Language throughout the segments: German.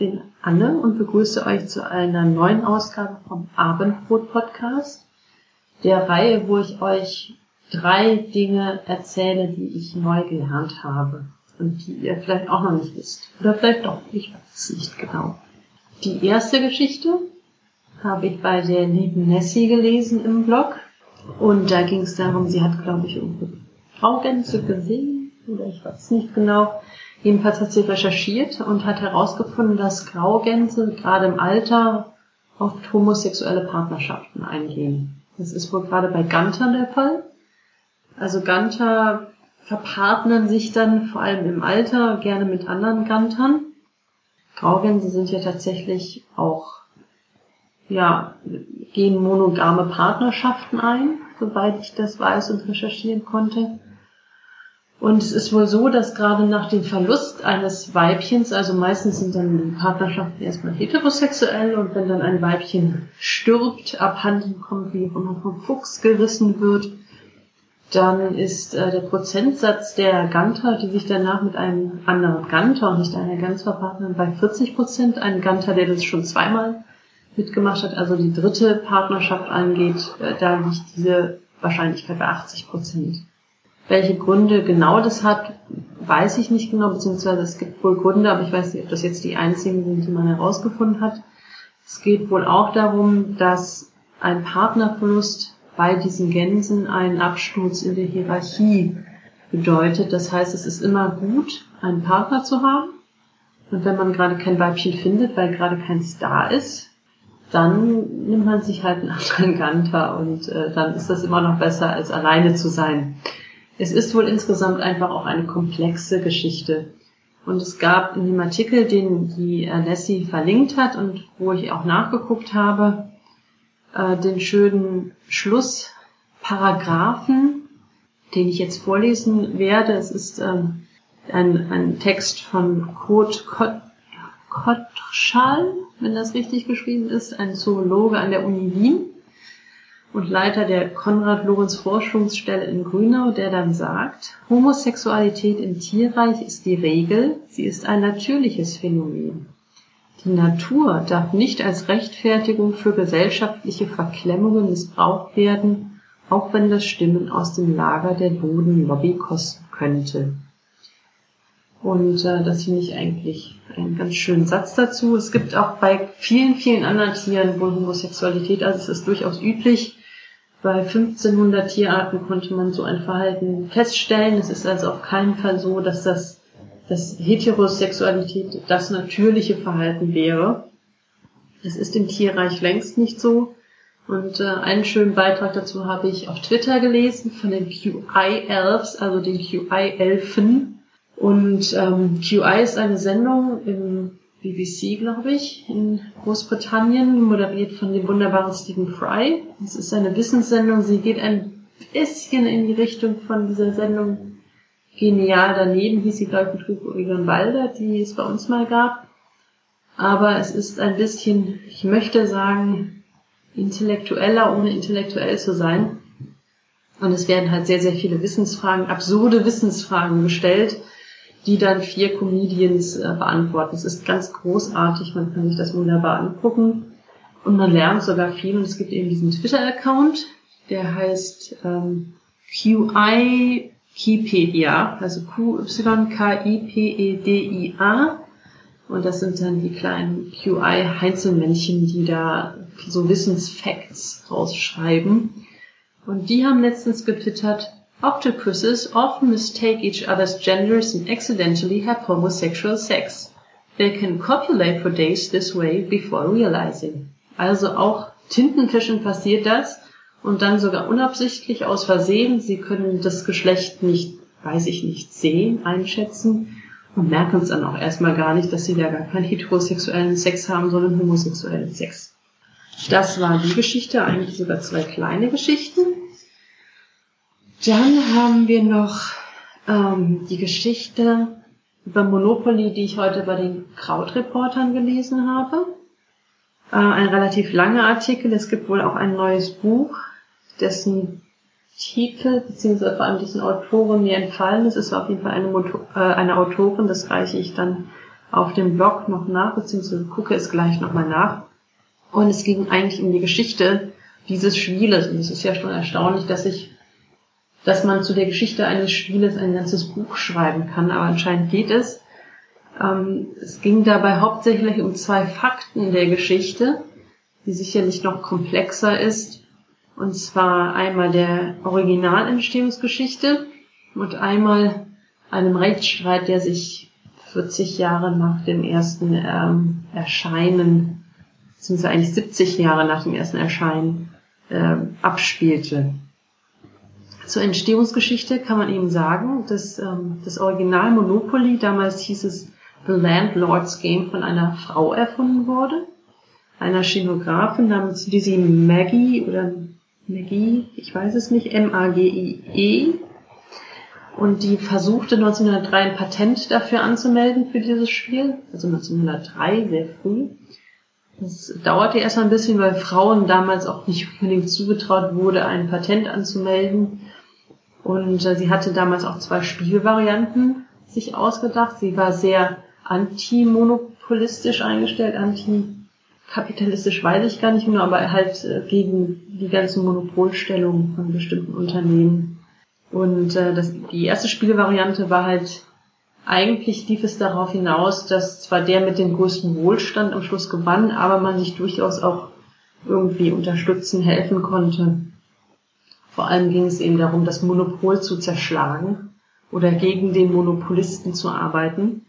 Bin Anne und begrüße euch zu einer neuen Ausgabe vom Abendbrot Podcast, der Reihe, wo ich euch drei Dinge erzähle, die ich neu gelernt habe und die ihr vielleicht auch noch nicht wisst. Oder vielleicht doch, ich weiß es nicht genau. Die erste Geschichte habe ich bei der lieben Nessie gelesen im Blog und da ging es darum, sie hat, glaube ich, irgendwo Traugänse gesehen oder ich weiß nicht genau. Jedenfalls hat sie recherchiert und hat herausgefunden, dass Graugänse gerade im Alter oft homosexuelle Partnerschaften eingehen. Das ist wohl gerade bei Ganter der Fall. Also Ganter verpartnern sich dann vor allem im Alter gerne mit anderen Gantern. Graugänse sind ja tatsächlich auch, ja, gehen monogame Partnerschaften ein, soweit ich das weiß und recherchieren konnte. Und es ist wohl so, dass gerade nach dem Verlust eines Weibchens, also meistens sind dann Partnerschaften erstmal heterosexuell und wenn dann ein Weibchen stirbt, abhanden kommt, wie auch immer vom Fuchs gerissen wird, dann ist äh, der Prozentsatz der Ganter, die sich danach mit einem anderen Ganter und nicht einer Gans verpartnern, bei 40 Prozent. Ein Ganter, der das schon zweimal mitgemacht hat, also die dritte Partnerschaft angeht, äh, da liegt diese Wahrscheinlichkeit bei 80 Prozent. Welche Gründe genau das hat, weiß ich nicht genau, beziehungsweise es gibt wohl Gründe, aber ich weiß nicht, ob das jetzt die einzigen sind, die man herausgefunden hat. Es geht wohl auch darum, dass ein Partnerverlust bei diesen Gänsen einen Absturz in der Hierarchie bedeutet. Das heißt, es ist immer gut, einen Partner zu haben. Und wenn man gerade kein Weibchen findet, weil gerade keins da ist, dann nimmt man sich halt einen anderen Ganter und äh, dann ist das immer noch besser, als alleine zu sein. Es ist wohl insgesamt einfach auch eine komplexe Geschichte. Und es gab in dem Artikel, den die Nessie verlinkt hat und wo ich auch nachgeguckt habe, äh, den schönen Schlussparagraphen, den ich jetzt vorlesen werde. Es ist ähm, ein, ein Text von Kurt Kottschal, wenn das richtig geschrieben ist, ein Zoologe an der Uni Wien und Leiter der Konrad-Lorenz-Forschungsstelle in Grünau, der dann sagt, Homosexualität im Tierreich ist die Regel, sie ist ein natürliches Phänomen. Die Natur darf nicht als Rechtfertigung für gesellschaftliche Verklemmungen missbraucht werden, auch wenn das Stimmen aus dem Lager der Bodenlobby kosten könnte. Und äh, das finde ich eigentlich einen ganz schönen Satz dazu. Es gibt auch bei vielen, vielen anderen Tieren wohl Homosexualität, also es ist durchaus üblich, bei 1500 Tierarten konnte man so ein Verhalten feststellen. Es ist also auf keinen Fall so, dass das, dass Heterosexualität das natürliche Verhalten wäre. Es ist im Tierreich längst nicht so. Und äh, einen schönen Beitrag dazu habe ich auf Twitter gelesen von den QI-Elves, also den QI-Elfen. Und ähm, QI ist eine Sendung im BBC, glaube ich, in Großbritannien, moderiert von dem wunderbaren Stephen Fry. Es ist eine Wissenssendung, sie geht ein bisschen in die Richtung von dieser Sendung Genial daneben, hieß sie, glaube ich, mit Egon Walder, die es bei uns mal gab. Aber es ist ein bisschen, ich möchte sagen, intellektueller, ohne intellektuell zu sein. Und es werden halt sehr, sehr viele Wissensfragen, absurde Wissensfragen gestellt, die dann vier Comedians äh, beantworten. Es ist ganz großartig, man kann sich das wunderbar angucken und man lernt sogar viel. Und es gibt eben diesen Twitter-Account, der heißt ähm, QI Kipedia, also Q-Y-K-I-P-E-D-I-A. Und das sind dann die kleinen QI-Heinzelmännchen, die da so Wissensfacts rausschreiben. Und die haben letztens getwittert, Octopuses often mistake each other's genders and accidentally have homosexual sex. They can copulate for days this way before realizing. Also auch Tintenfischen passiert das und dann sogar unabsichtlich aus Versehen. Sie können das Geschlecht nicht, weiß ich nicht, sehen, einschätzen und merken es dann auch erstmal gar nicht, dass sie da gar keinen heterosexuellen Sex haben, sondern homosexuellen Sex. Das war die Geschichte, eigentlich sogar zwei kleine Geschichten. Dann haben wir noch ähm, die Geschichte über Monopoly, die ich heute bei den Krautreportern gelesen habe. Äh, ein relativ langer Artikel. Es gibt wohl auch ein neues Buch, dessen Titel beziehungsweise vor allem diesen Autoren mir entfallen ist. Es war auf jeden Fall eine, Moto äh, eine Autorin, das reiche ich dann auf dem Blog noch nach, beziehungsweise gucke es gleich nochmal nach. Und es ging eigentlich um die Geschichte dieses Spieles. Und es ist ja schon erstaunlich, dass ich, dass man zu der Geschichte eines Spieles ein ganzes Buch schreiben kann, aber anscheinend geht es. Ähm, es ging dabei hauptsächlich um zwei Fakten der Geschichte, die sicherlich noch komplexer ist. Und zwar einmal der Originalentstehungsgeschichte und einmal einem Rechtsstreit, der sich 40 Jahre nach dem ersten ähm, Erscheinen, beziehungsweise eigentlich 70 Jahre nach dem ersten Erscheinen, äh, abspielte. Zur Entstehungsgeschichte kann man eben sagen, dass ähm, das Original Monopoly, damals hieß es The Landlord's Game, von einer Frau erfunden wurde, einer Szenografin namens Lizzie Maggie oder Maggie, ich weiß es nicht, M-A-G-I-E, und die versuchte 1903 ein Patent dafür anzumelden für dieses Spiel, also 1903, sehr früh. Das dauerte erst ein bisschen, weil Frauen damals auch nicht unbedingt zugetraut wurde, ein Patent anzumelden. Und äh, sie hatte damals auch zwei Spielvarianten sich ausgedacht. Sie war sehr antimonopolistisch eingestellt, antikapitalistisch weiß ich gar nicht mehr, aber halt äh, gegen die ganzen Monopolstellungen von bestimmten Unternehmen. Und äh, das, die erste Spielvariante war halt, eigentlich lief es darauf hinaus, dass zwar der mit dem größten Wohlstand am Schluss gewann, aber man sich durchaus auch irgendwie unterstützen, helfen konnte. Vor allem ging es eben darum, das Monopol zu zerschlagen oder gegen den Monopolisten zu arbeiten.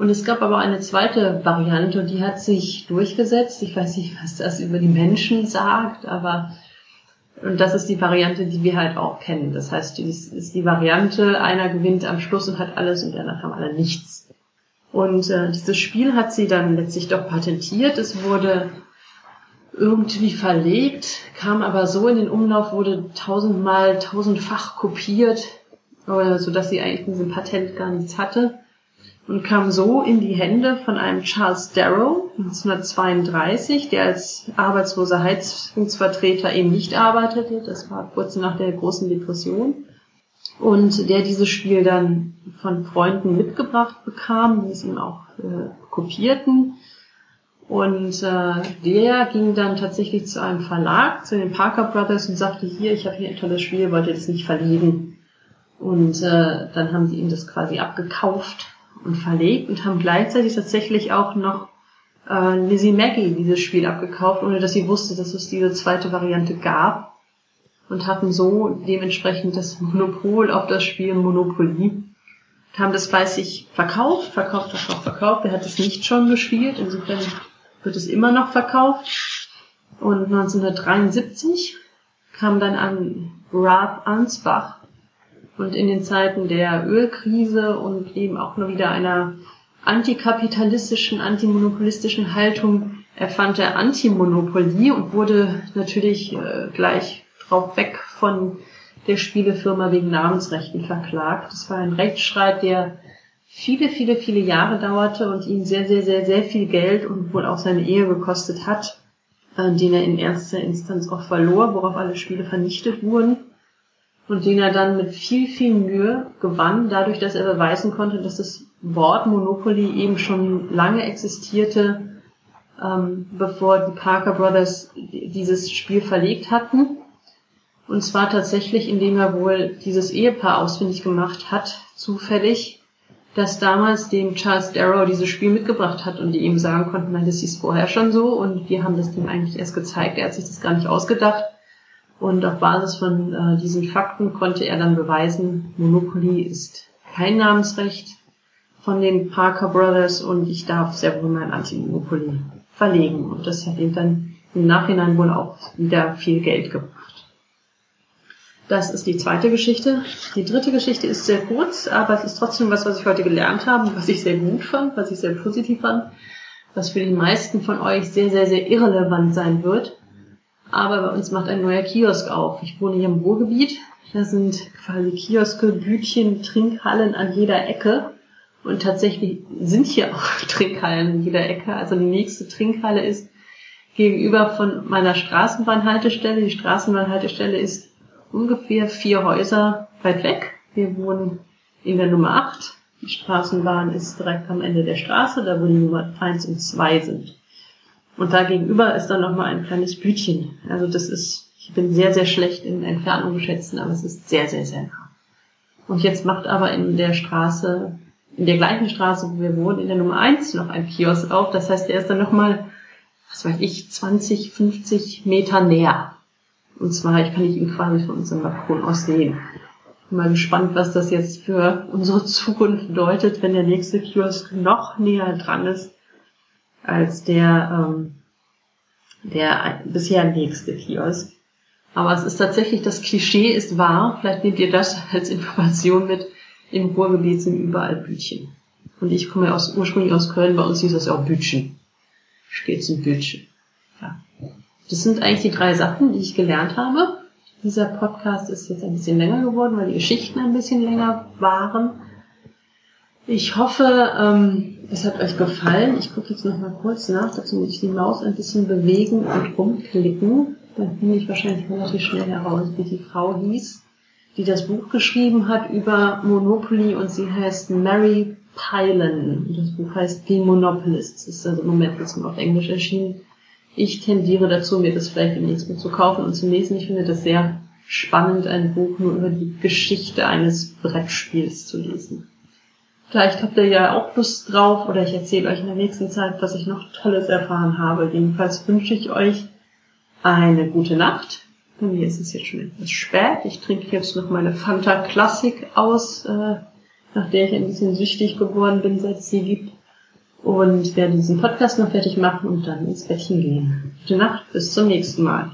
Und es gab aber eine zweite Variante, die hat sich durchgesetzt. Ich weiß nicht, was das über die Menschen sagt, aber und das ist die Variante, die wir halt auch kennen. Das heißt, es ist die Variante, einer gewinnt am Schluss und hat alles und anderen haben alle nichts. Und äh, dieses Spiel hat sie dann letztlich doch patentiert. Es wurde irgendwie verlegt, kam aber so in den Umlauf, wurde tausendmal, tausendfach kopiert, äh, so dass sie eigentlich in diesem Patent gar nichts hatte und kam so in die Hände von einem Charles Darrow 1932, der als arbeitsloser Heizungsvertreter eben nicht arbeitete. Das war kurz nach der großen Depression. Und der dieses Spiel dann von Freunden mitgebracht bekam, die es ihm auch äh, kopierten. Und äh, der ging dann tatsächlich zu einem Verlag, zu den Parker Brothers und sagte, hier, ich habe hier ein tolles Spiel, wollt ihr das nicht verlegen? Und äh, dann haben sie ihm das quasi abgekauft und verlegt und haben gleichzeitig tatsächlich auch noch äh, Lizzie Maggie dieses Spiel abgekauft, ohne dass sie wusste, dass es diese zweite Variante gab und hatten so dementsprechend das Monopol auf das Spiel Monopoly. Haben das fleißig verkauft, verkauft, verkauft, verkauft. Wer hat es nicht schon gespielt? Insofern wird es immer noch verkauft. Und 1973 kam dann an Rath Ansbach und in den Zeiten der Ölkrise und eben auch nur wieder einer antikapitalistischen, antimonopolistischen Haltung erfand er Antimonopolie und wurde natürlich äh, gleich drauf weg von der Spielefirma wegen Namensrechten verklagt. Das war ein Rechtsstreit, der viele, viele, viele Jahre dauerte und ihm sehr, sehr, sehr, sehr viel Geld und wohl auch seine Ehe gekostet hat, äh, den er in erster Instanz auch verlor, worauf alle Spiele vernichtet wurden und den er dann mit viel, viel Mühe gewann, dadurch, dass er beweisen konnte, dass das Wort Monopoly eben schon lange existierte, ähm, bevor die Parker Brothers dieses Spiel verlegt hatten. Und zwar tatsächlich, indem er wohl dieses Ehepaar ausfindig gemacht hat, zufällig, dass damals dem Charles Darrow dieses Spiel mitgebracht hat und die ihm sagen konnten, nein, das hieß vorher schon so und wir haben das dem eigentlich erst gezeigt, er hat sich das gar nicht ausgedacht und auf Basis von äh, diesen Fakten konnte er dann beweisen, Monopoly ist kein Namensrecht von den Parker Brothers und ich darf sehr wohl mein Anti-Monopoly verlegen. Und das hat ihm dann im Nachhinein wohl auch wieder viel Geld gebracht. Das ist die zweite Geschichte. Die dritte Geschichte ist sehr kurz, aber es ist trotzdem was, was ich heute gelernt habe, was ich sehr gut fand, was ich sehr positiv fand, was für die meisten von euch sehr, sehr, sehr irrelevant sein wird aber bei uns macht ein neuer Kiosk auf. Ich wohne hier im Ruhrgebiet. Da sind quasi Kioske, Bütchen, Trinkhallen an jeder Ecke. Und tatsächlich sind hier auch Trinkhallen an jeder Ecke. Also die nächste Trinkhalle ist gegenüber von meiner Straßenbahnhaltestelle. Die Straßenbahnhaltestelle ist ungefähr vier Häuser weit weg. Wir wohnen in der Nummer 8 Die Straßenbahn ist direkt am Ende der Straße, da wo die Nummer eins und zwei sind. Und da gegenüber ist dann nochmal ein kleines Bütchen. Also das ist, ich bin sehr, sehr schlecht in Entfernung schätzen, aber es ist sehr, sehr, sehr nah. Und jetzt macht aber in der Straße, in der gleichen Straße, wo wir wohnen, in der Nummer eins noch ein Kiosk auf. Das heißt, der ist dann nochmal, was weiß ich, 20, 50 Meter näher. Und zwar, ich kann ihn quasi von unserem Balkon aus sehen. Bin mal gespannt, was das jetzt für unsere Zukunft bedeutet, wenn der nächste Kiosk noch näher dran ist als der, ähm, der bisher nächste Kiosk. Aber es ist tatsächlich, das Klischee ist wahr. Vielleicht nehmt ihr das als Information mit. Im Ruhrgebiet sind überall Bütchen. Und ich komme aus, ursprünglich aus Köln, bei uns hieß das auch Bütchen. Steht's ein Bütchen. Ja. Das sind eigentlich die drei Sachen, die ich gelernt habe. Dieser Podcast ist jetzt ein bisschen länger geworden, weil die Geschichten ein bisschen länger waren. Ich hoffe, ähm, es hat euch gefallen. Ich gucke jetzt noch mal kurz nach. Dazu muss ich die Maus ein bisschen bewegen und rumklicken. Dann finde ich wahrscheinlich relativ schnell heraus, wie die Frau hieß, die das Buch geschrieben hat über Monopoly und sie heißt Mary Pylan. Das Buch heißt The Monopolist. Das ist also im Moment nur auf Englisch erschienen. Ich tendiere dazu, mir das vielleicht demnächst mal zu kaufen und zu lesen. Ich finde das sehr spannend, ein Buch nur über die Geschichte eines Brettspiels zu lesen. Vielleicht habt ihr ja auch Lust drauf oder ich erzähle euch in der nächsten Zeit, was ich noch Tolles erfahren habe. Jedenfalls wünsche ich euch eine gute Nacht. Bei mir ist es jetzt schon etwas spät. Ich trinke jetzt noch meine Fanta Classic aus, äh, nach der ich ein bisschen süchtig geworden bin, seit es sie gibt. Und werde diesen Podcast noch fertig machen und dann ins Bettchen gehen. Gute Nacht, bis zum nächsten Mal.